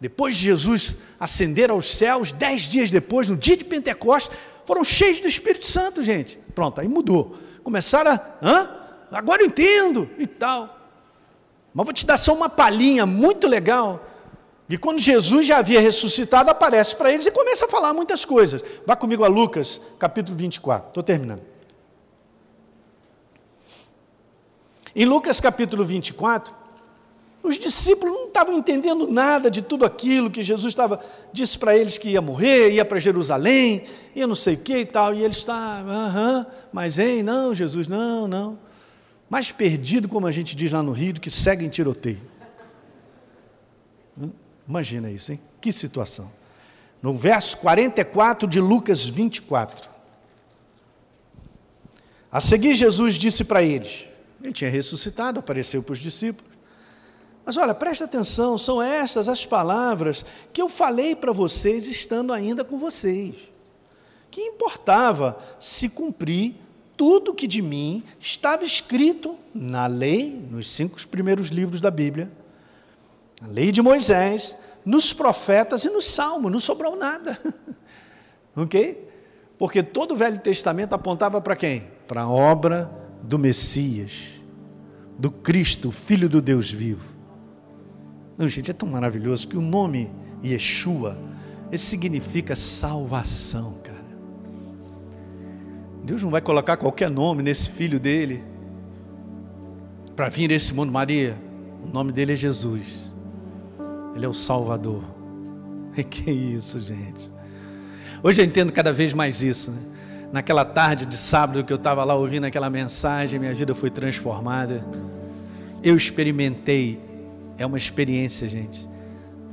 Depois de Jesus ascender aos céus, dez dias depois, no dia de Pentecostes, foram cheios do Espírito Santo, gente. Pronto, aí mudou. Começaram a, hã? Agora eu entendo e tal. Mas vou te dar só uma palhinha muito legal. E quando Jesus já havia ressuscitado, aparece para eles e começa a falar muitas coisas. Vá comigo a Lucas, capítulo 24. Estou terminando. Em Lucas capítulo 24, os discípulos não estavam entendendo nada de tudo aquilo que Jesus estava disse para eles que ia morrer, ia para Jerusalém, ia não sei o que e tal, e eles estavam, aham, mas hein, não, Jesus, não, não. Mais perdido, como a gente diz lá no Rio, do que segue em tiroteio. Imagina isso, hein? Que situação. No verso 44 de Lucas 24. A seguir, Jesus disse para eles: Ele tinha ressuscitado, apareceu para os discípulos. Mas olha, presta atenção, são estas as palavras que eu falei para vocês estando ainda com vocês. Que importava se cumprir tudo que de mim estava escrito na lei, nos cinco primeiros livros da Bíblia, na lei de Moisés, nos profetas e nos salmos, não sobrou nada. [LAUGHS] ok? Porque todo o Velho Testamento apontava para quem? Para a obra do Messias, do Cristo, Filho do Deus vivo. Não, gente, é tão maravilhoso que o nome Yeshua, significa salvação, cara. Deus não vai colocar qualquer nome nesse filho dele para vir nesse mundo. Maria, o nome dele é Jesus. Ele é o Salvador. E [LAUGHS] que isso, gente. Hoje eu entendo cada vez mais isso. Né? Naquela tarde de sábado que eu estava lá ouvindo aquela mensagem, minha vida foi transformada. Eu experimentei é uma experiência, gente.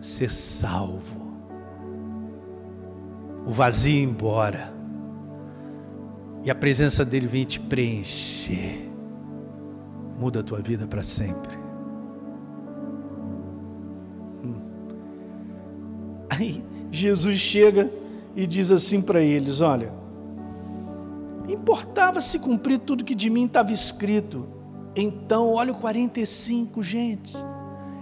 Ser salvo. O vazio embora. E a presença dele vem te preencher. Muda a tua vida para sempre. Hum. Aí Jesus chega e diz assim para eles: Olha, importava se cumprir tudo que de mim estava escrito. Então, olha o 45, gente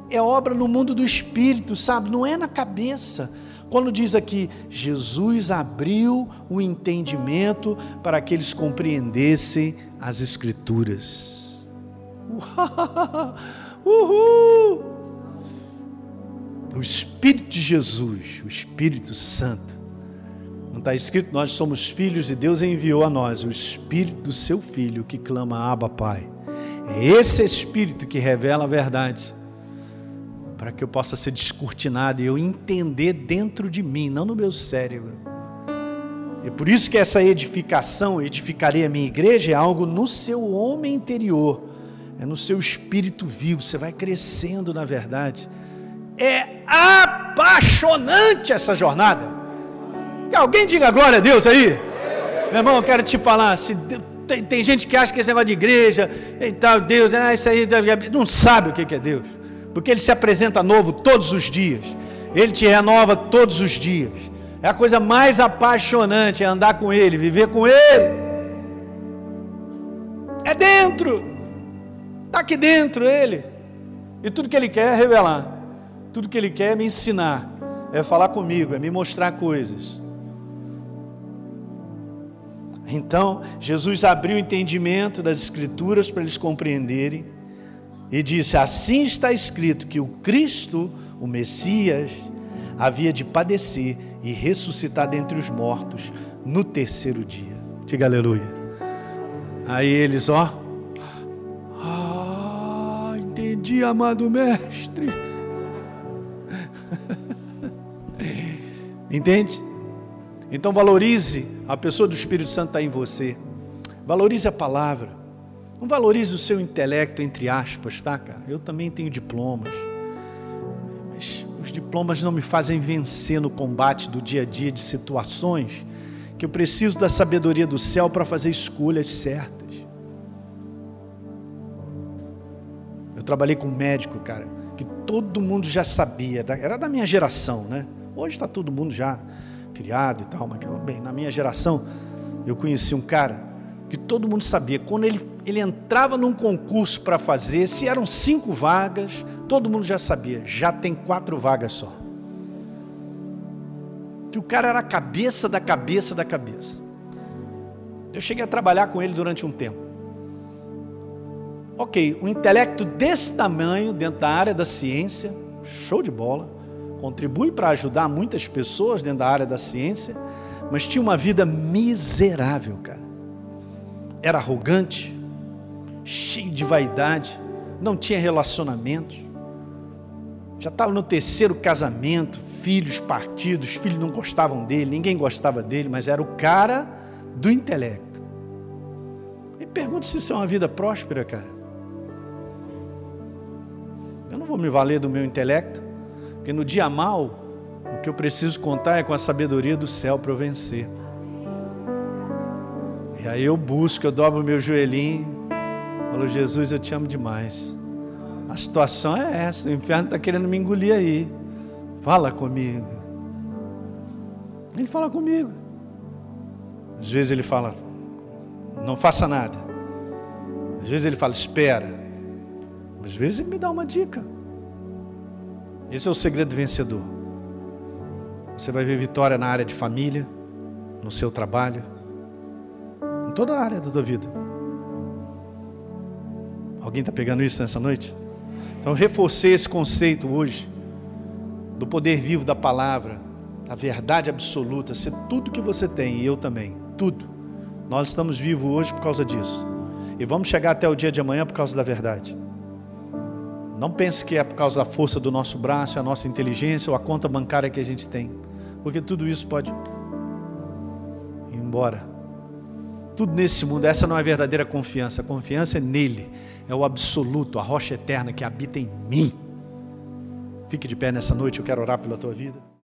é obra no mundo do espírito, sabe? Não é na cabeça. Quando diz aqui, Jesus abriu o entendimento para que eles compreendessem as Escrituras. [LAUGHS] Uhul! O Espírito de Jesus, o Espírito Santo. Não está escrito, nós somos filhos e Deus enviou a nós o Espírito do seu Filho que clama, Abba, Pai. É esse Espírito que revela a verdade para que eu possa ser descortinado e eu entender dentro de mim, não no meu cérebro. É por isso que essa edificação, edificarei a minha igreja, é algo no seu homem interior, é no seu espírito vivo, você vai crescendo na verdade. É apaixonante essa jornada. Que alguém diga glória a Deus aí. Meu irmão, eu quero te falar, se tem, tem, gente que acha que esse negócio de igreja e tal, Deus, ah, isso aí não sabe o que é Deus porque Ele se apresenta novo todos os dias, Ele te renova todos os dias. É a coisa mais apaixonante é andar com Ele, viver com Ele. É dentro, está aqui dentro Ele, e tudo que Ele quer é revelar, tudo que Ele quer é me ensinar, é falar comigo, é me mostrar coisas. Então, Jesus abriu o entendimento das Escrituras para eles compreenderem e disse: Assim está escrito que o Cristo, o Messias, havia de padecer e ressuscitar dentre os mortos no terceiro dia. Diga aleluia. Aí eles, ó. Ah, entendi, amado mestre. [LAUGHS] Entende? Então valorize a pessoa do Espírito Santo está em você. Valorize a palavra. Não valorize o seu intelecto, entre aspas, tá, cara? Eu também tenho diplomas. Mas os diplomas não me fazem vencer no combate do dia a dia de situações que eu preciso da sabedoria do céu para fazer escolhas certas. Eu trabalhei com um médico, cara, que todo mundo já sabia, era da minha geração, né? Hoje está todo mundo já criado e tal, mas bem, na minha geração eu conheci um cara que todo mundo sabia, quando ele, ele entrava num concurso para fazer, se eram cinco vagas, todo mundo já sabia, já tem quatro vagas só. Que o cara era a cabeça da cabeça da cabeça. Eu cheguei a trabalhar com ele durante um tempo. Ok, um intelecto desse tamanho dentro da área da ciência, show de bola, contribui para ajudar muitas pessoas dentro da área da ciência, mas tinha uma vida miserável, cara. Era arrogante, cheio de vaidade, não tinha relacionamento, já estava no terceiro casamento, filhos partidos, filhos não gostavam dele, ninguém gostava dele, mas era o cara do intelecto. Me pergunto se isso é uma vida próspera, cara. Eu não vou me valer do meu intelecto, porque no dia mal, o que eu preciso contar é com a sabedoria do céu para eu vencer. E aí eu busco, eu dobro meu joelhinho, falo, Jesus, eu te amo demais. A situação é essa, o inferno está querendo me engolir aí. Fala comigo. Ele fala comigo. Às vezes ele fala, não faça nada. Às vezes ele fala, espera. Às vezes ele me dá uma dica. Esse é o segredo vencedor. Você vai ver vitória na área de família, no seu trabalho, em toda a área da tua vida. Alguém está pegando isso nessa noite? Então, reforcei esse conceito hoje do poder vivo da palavra, da verdade absoluta, ser tudo que você tem e eu também, tudo. Nós estamos vivos hoje por causa disso. E vamos chegar até o dia de amanhã por causa da verdade. Não pense que é por causa da força do nosso braço, a nossa inteligência ou a conta bancária que a gente tem. Porque tudo isso pode ir embora. Tudo nesse mundo, essa não é verdadeira confiança. A confiança é nele, é o absoluto, a rocha eterna que habita em mim. Fique de pé nessa noite, eu quero orar pela tua vida.